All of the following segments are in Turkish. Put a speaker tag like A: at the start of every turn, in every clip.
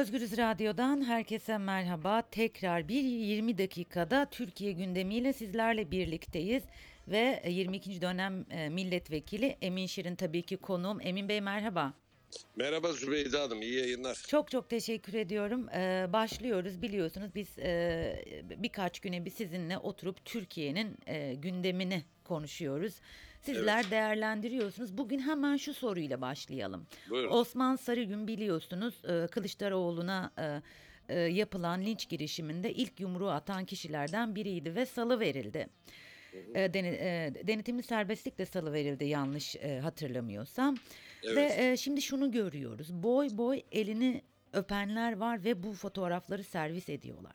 A: Özgürüz Radyo'dan herkese merhaba. Tekrar bir 20 dakikada Türkiye gündemiyle sizlerle birlikteyiz. Ve 22. dönem e, milletvekili Emin Şirin tabii ki konuğum. Emin Bey merhaba.
B: Merhaba Zübeyde Hanım, iyi yayınlar.
A: Çok çok teşekkür ediyorum. Ee, başlıyoruz biliyorsunuz biz e, birkaç güne bir sizinle oturup Türkiye'nin e, gündemini konuşuyoruz. Sizler
B: Evet.
A: değerlendiriyorsunuz. Bugün hemen şu soruyla başlayalım.
B: Buyurun.
A: Osman Sarıgün biliyorsunuz e, Kılıçdaroğlu'na e, e, yapılan linç girişiminde ilk yumruğu atan kişilerden biriydi ve salı verildi. E, deni- e, denetimli serbestlikle salı verildi yanlış e, hatırlamıyorsam.
B: Evet.
A: Ve e, şimdi şunu görüyoruz. Boy boy elini öpenler var ve bu fotoğrafları servis ediyorlar.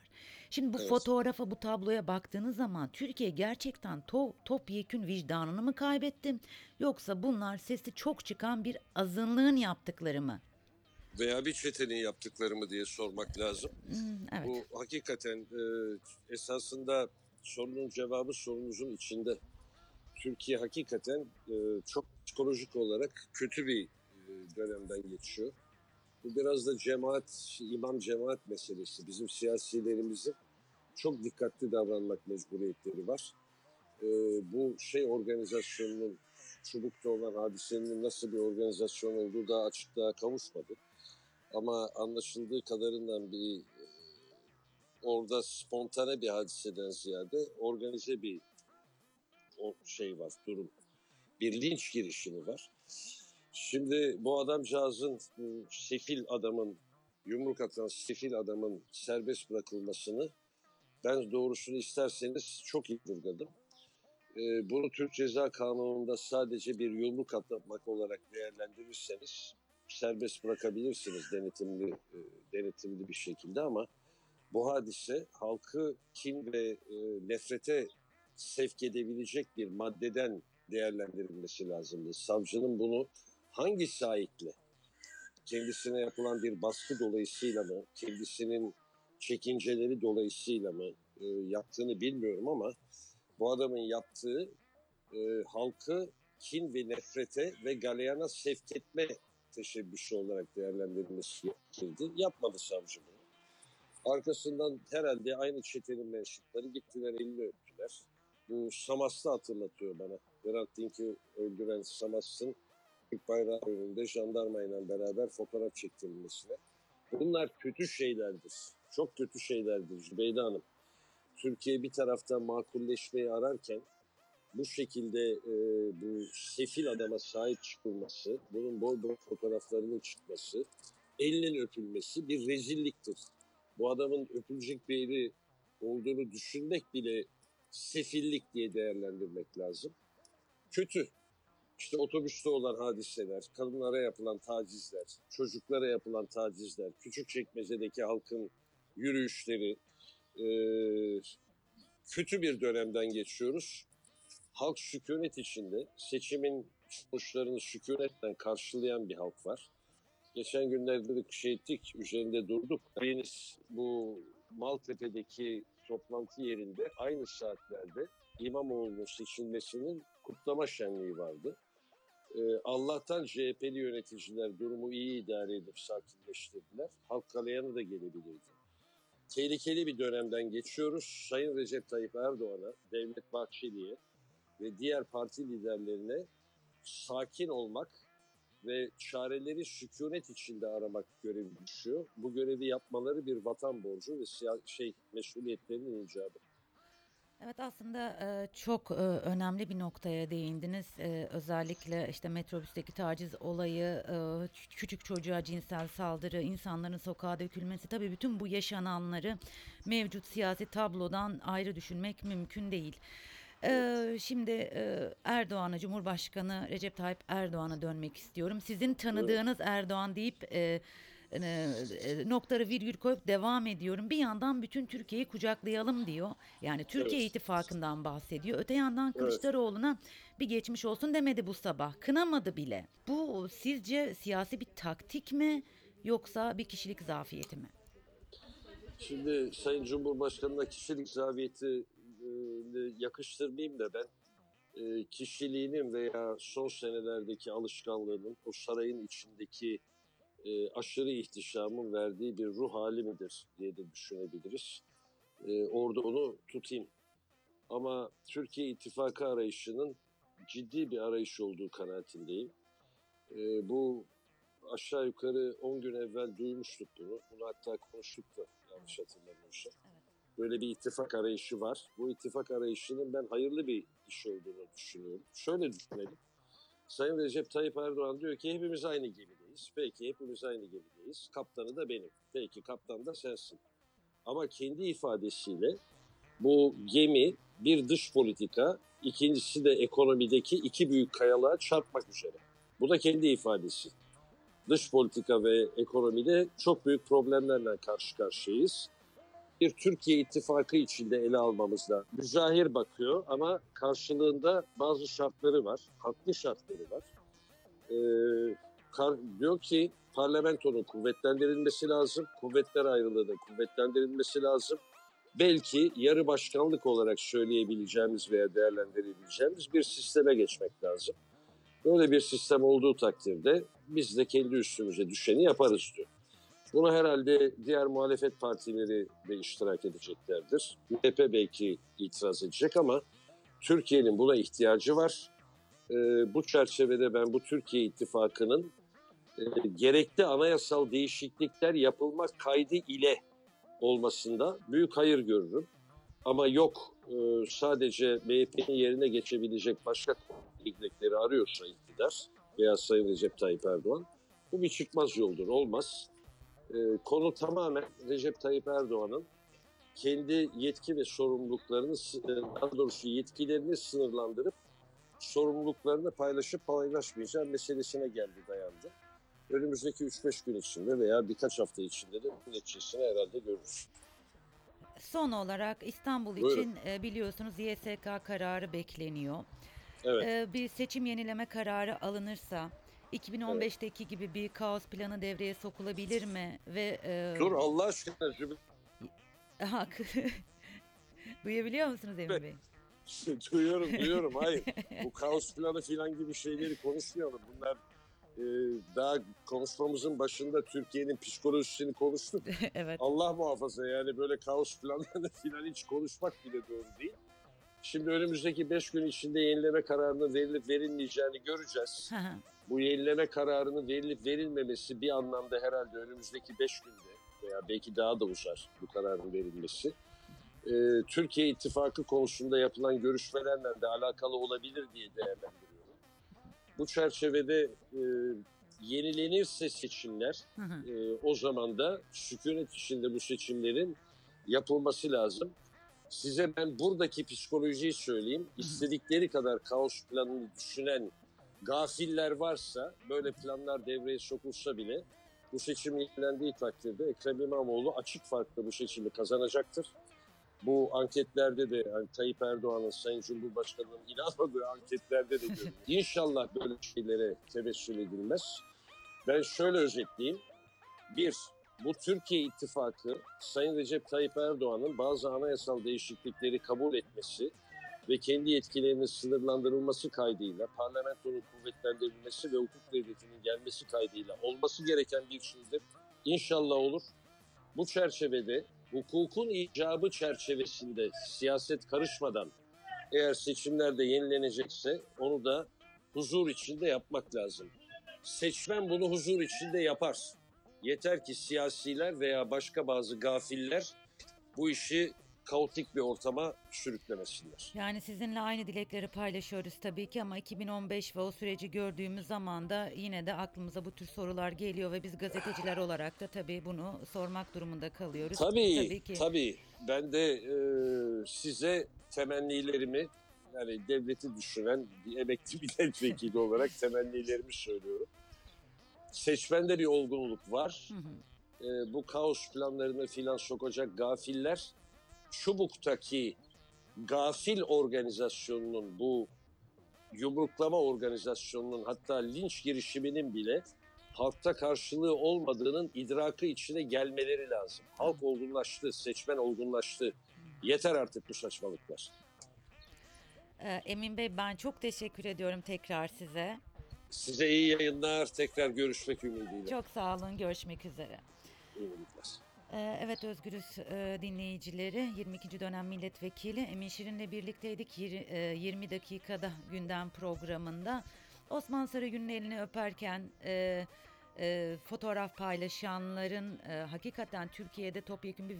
A: Şimdi bu
B: Evet.
A: fotoğrafa, bu tabloya baktığınız zaman Türkiye gerçekten to, topyekün vicdanını mı kaybetti? Yoksa bunlar sesi çok çıkan bir azınlığın yaptıkları mı?
B: Veya bir çetenin yaptıkları mı diye sormak lazım.
A: Hmm, evet.
B: Bu hakikaten e, esasında sorunun cevabı sorunuzun içinde. Türkiye hakikaten e, çok psikolojik olarak kötü bir e, dönemden geçiyor. Bu biraz da cemaat, imam cemaat meselesi. Bizim siyasilerimizin çok dikkatli davranmak mecburiyetleri var. E, bu şey organizasyonunun Çubuk'ta olan hadisenin nasıl bir organizasyon olduğu daha açıklığa kavuşmadı. Ama anlaşıldığı kadarından bir e, orada spontane bir hadiseden ziyade organize bir o şey var, durum. Bir linç girişimi var. Şimdi bu adamcağızın, bu sefil adamın, yumruk atan sefil adamın serbest bırakılmasını ben doğrusunu isterseniz çok iyi vurguladım. Ee, bunu Türk Ceza Kanunu'nda sadece bir yumruk atmak olarak değerlendirirseniz serbest bırakabilirsiniz denetimli e, denetimli bir şekilde ama bu hadise halkı kin ve e, nefrete sevk edebilecek bir maddeden değerlendirilmesi lazımdı. Savcının bunu hangi sahikle kendisine yapılan bir baskı dolayısıyla mı, kendisinin çekinceleri dolayısıyla mı e, yaptığını bilmiyorum ama bu adamın yaptığı e, halkı kin ve nefrete ve galeyana sevk etme teşebbüsü olarak değerlendirilmesi gerekirdi. Yapmadı savcı bunu. Arkasından herhalde aynı çetenin mensupları gittiler elini öptüler. Bu Samas'ı hatırlatıyor bana. Hrant Dink'i öldüren Samas'ın Türk bayrağı önünde jandarmayla beraber fotoğraf çektirilmesine. Bunlar kötü şeylerdir. Çok kötü şeylerdir Zübeyde Hanım. Türkiye bir taraftan makulleşmeyi ararken bu şekilde e, bu sefil adama sahip çıkılması, bunun boy boy fotoğraflarının çıkması, elinin öpülmesi bir rezilliktir. Bu adamın öpülecek bir eli olduğunu düşünmek bile sefillik diye değerlendirmek lazım. Kötü. İşte otobüste olan hadiseler, kadınlara yapılan tacizler, çocuklara yapılan tacizler, küçük çekmecedeki halkın yürüyüşleri, e, kötü bir dönemden geçiyoruz. Halk sükunet içinde, seçimin sonuçlarını sükunetle karşılayan bir halk var. Geçen günlerde de şey ettik, üzerinde durduk. Deniz bu Maltepe'deki toplantı yerinde aynı saatlerde İmamoğlu'nun seçilmesinin kutlama şenliği vardı. Ee, Allah'tan CHP'li yöneticiler durumu iyi idare edip sakinleştirdiler. Halk kalayanı da gelebilirdi. Tehlikeli bir dönemden geçiyoruz. Sayın Recep Tayyip Erdoğan'a, Devlet Bahçeli'ye ve diğer parti liderlerine sakin olmak ve çareleri sükunet içinde aramak görevi düşüyor. Bu görevi yapmaları bir vatan borcu ve şey mesuliyetlerinin icabı.
A: Evet aslında e, çok e, önemli bir noktaya değindiniz. E, Özellikle işte metrobüsteki taciz olayı, e, küçük çocuğa cinsel saldırı, insanların sokağa dökülmesi. Tabii bütün bu yaşananları mevcut siyasi tablodan ayrı düşünmek mümkün değil. E, Şimdi e, Erdoğan'a, Cumhurbaşkanı Recep Tayyip Erdoğan'a dönmek istiyorum. Sizin tanıdığınız Erdoğan deyip e, noktaları virgül koyup devam ediyorum. Bir yandan bütün Türkiye'yi kucaklayalım diyor. Yani Türkiye
B: Evet.
A: ittifakından bahsediyor. Öte yandan Kılıçdaroğlu'na bir geçmiş olsun demedi bu sabah. Kınamadı bile. Bu sizce siyasi bir taktik mi yoksa bir kişilik zafiyeti mi?
B: Şimdi Sayın Cumhurbaşkanı'na kişilik zaviyeti e, yakıştırmayayım da ben e, kişiliğinin veya son senelerdeki alışkanlığının o sarayın içindeki e, aşırı ihtişamın verdiği bir ruh hali midir diye de düşünebiliriz. E, orada onu tutayım. Ama Türkiye ittifakı arayışının ciddi bir arayış olduğu kanaatindeyim. E, bu aşağı yukarı 10 gün evvel duymuştuk bunu. Bunu hatta konuştuk da yanlış hatırlamıyorsam. Böyle bir ittifak arayışı var. Bu ittifak arayışının ben hayırlı bir iş olduğunu düşünüyorum. Şöyle düşünelim. Sayın Recep Tayyip Erdoğan diyor ki hepimiz aynı gemideyiz. Peki hepimiz aynı gemideyiz. Kaptanı da benim. Peki kaptan da sensin. Ama kendi ifadesiyle bu gemi bir dış politika, ikincisi de ekonomideki iki büyük kayalığa çarpmak üzere. Bu da kendi ifadesi. Dış politika ve ekonomide çok büyük problemlerle karşı karşıyayız. Bir Türkiye ittifakı içinde ele almamız lazım. Müzahir bakıyor ama karşılığında bazı şartları var. Haklı şartları var. Ee, kar- diyor ki parlamentonun kuvvetlendirilmesi lazım. Kuvvetler ayrılığının kuvvetlendirilmesi lazım. Belki yarı başkanlık olarak söyleyebileceğimiz veya değerlendirebileceğimiz bir sisteme geçmek lazım. Böyle bir sistem olduğu takdirde biz de kendi üstümüze düşeni yaparız diyor. Buna herhalde diğer muhalefet partileri de iştirak edeceklerdir. MHP belki itiraz edecek ama Türkiye'nin buna ihtiyacı var. Ee, bu çerçevede ben bu Türkiye ittifakının e, gerekli anayasal değişiklikler yapılmak kaydı ile olmasında büyük hayır görürüm. Ama yok e, sadece MHP'nin yerine geçebilecek başka ilgilekleri arıyorsa iktidar veya Sayın Recep Tayyip Erdoğan bu bir çıkmaz yoldur, olmaz. E, konu tamamen Recep Tayyip Erdoğan'ın kendi yetki ve sorumluluklarını, e, daha doğrusu yetkilerini sınırlandırıp sorumluluklarını paylaşıp paylaşmayacağı meselesine geldi dayandı. Önümüzdeki 3-5 gün içinde veya birkaç hafta içinde de neticesini herhalde görürüz.
A: Son olarak İstanbul
B: Buyurun.
A: için e, biliyorsunuz YSK kararı bekleniyor.
B: Evet.
A: E, bir seçim yenileme kararı alınırsa 2015'teki gibi bir kaos planı devreye sokulabilir mi ve e,
B: Dur Allah aşkına.
A: Hak. Duyabiliyor musunuz Emin
B: Evet.
A: Bey?
B: duyuyorum duyuyorum hayır. Bu kaos planı filan gibi şeyleri konuşmayalım. Bunlar e, daha konuşmamızın başında Türkiye'nin psikolojisini konuştuk.
A: evet.
B: Allah muhafaza yani böyle kaos planlarını filan hiç konuşmak bile doğru değil. Şimdi önümüzdeki 5 gün içinde yenileme kararının verilip verilmeyeceğini göreceğiz. Bu yenileme kararının verilip verilmemesi bir anlamda herhalde önümüzdeki 5 günde veya belki daha da uzar bu kararın verilmesi. Ee, Türkiye İttifakı konusunda yapılan görüşmelerle de alakalı olabilir diye değerlendiriyorum. Bu çerçevede e, yenilenirse seçimler
A: Hı hı.
B: e, o zaman da sükunet içinde bu seçimlerin yapılması lazım. Size ben buradaki psikolojiyi söyleyeyim. İstedikleri kadar kaos planını düşünen gafiller varsa böyle planlar devreye sokulsa bile bu seçim yenilendiği takdirde Ekrem İmamoğlu açık farkla bu seçimi kazanacaktır. Bu anketlerde de yani Tayyip Erdoğan'ın Sayın Cumhurbaşkanı'nın inanmadığı anketlerde de görülüyor. İnşallah böyle şeylere tevessül edilmez. Ben şöyle özetleyeyim. Bir, bu Türkiye İttifakı Sayın Recep Tayyip Erdoğan'ın bazı anayasal değişiklikleri kabul etmesi ve kendi yetkilerinin sınırlandırılması kaydıyla parlamentonun kuvvetlendirilmesi ve hukuk devletinin gelmesi kaydıyla olması gereken bir şeydir. İnşallah olur. Bu çerçevede hukukun icabı çerçevesinde siyaset karışmadan eğer seçimlerde yenilenecekse onu da huzur içinde yapmak lazım. Seçmen bunu huzur içinde yapar. Yeter ki siyasiler veya başka bazı gafiller bu işi kaotik bir ortama sürüklemesinler.
A: Yani sizinle aynı dilekleri paylaşıyoruz tabii ki ama 2015 ve o süreci gördüğümüz zaman da yine de aklımıza bu tür sorular geliyor ve biz gazeteciler olarak da tabii bunu sormak durumunda kalıyoruz.
B: Tabii,
A: ki.
B: tabii. Ben de e, size temennilerimi yani devleti düşünen bir emekli milletvekili olarak temennilerimi söylüyorum. Seçmende bir olgunluk var.
A: Hı hı.
B: E, bu kaos planlarını filan sokacak gafiller Çubuk'taki gafil organizasyonunun bu yumruklama organizasyonunun hatta linç girişiminin bile halkta karşılığı olmadığının idrakı içine gelmeleri lazım. Halk olgunlaştı, seçmen olgunlaştı. Yeter artık bu saçmalıklar.
A: Ee, Emin Bey ben çok teşekkür ediyorum tekrar size.
B: Size iyi yayınlar. Tekrar görüşmek ümidiyle.
A: Çok sağ olun. Görüşmek üzere.
B: İyi yayınlar.
A: Ee, Evet Özgürüz e, dinleyicileri 22. dönem milletvekili Emin Şirin'le birlikteydik Yir- e, 20 dakikada gündem programında. Osman Sarıgül'ün elini öperken e, fotoğraf paylaşanların hakikaten Türkiye'de topyekun bir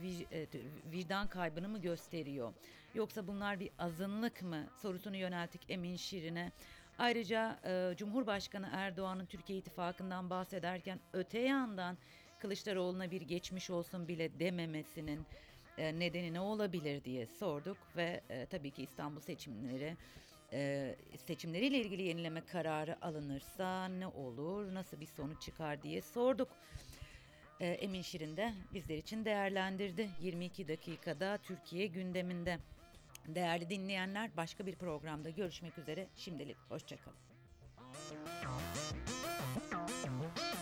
A: vicdan kaybını mı gösteriyor? Yoksa bunlar bir azınlık mı sorusunu yönelttik Emin Şirin'e. Ayrıca Cumhurbaşkanı Erdoğan'ın Türkiye İttifakı'ndan bahsederken öte yandan Kılıçdaroğlu'na bir geçmiş olsun bile dememesinin e, nedeni ne olabilir diye sorduk ve e, tabii ki İstanbul seçimleri e, seçimleriyle ilgili yenileme kararı alınırsa ne olur, nasıl bir sonuç çıkar diye sorduk. E, Emin Şirin de bizler için değerlendirdi. 22 dakikada Türkiye gündeminde. Değerli dinleyenler başka bir programda görüşmek üzere. Şimdilik hoşçakalın.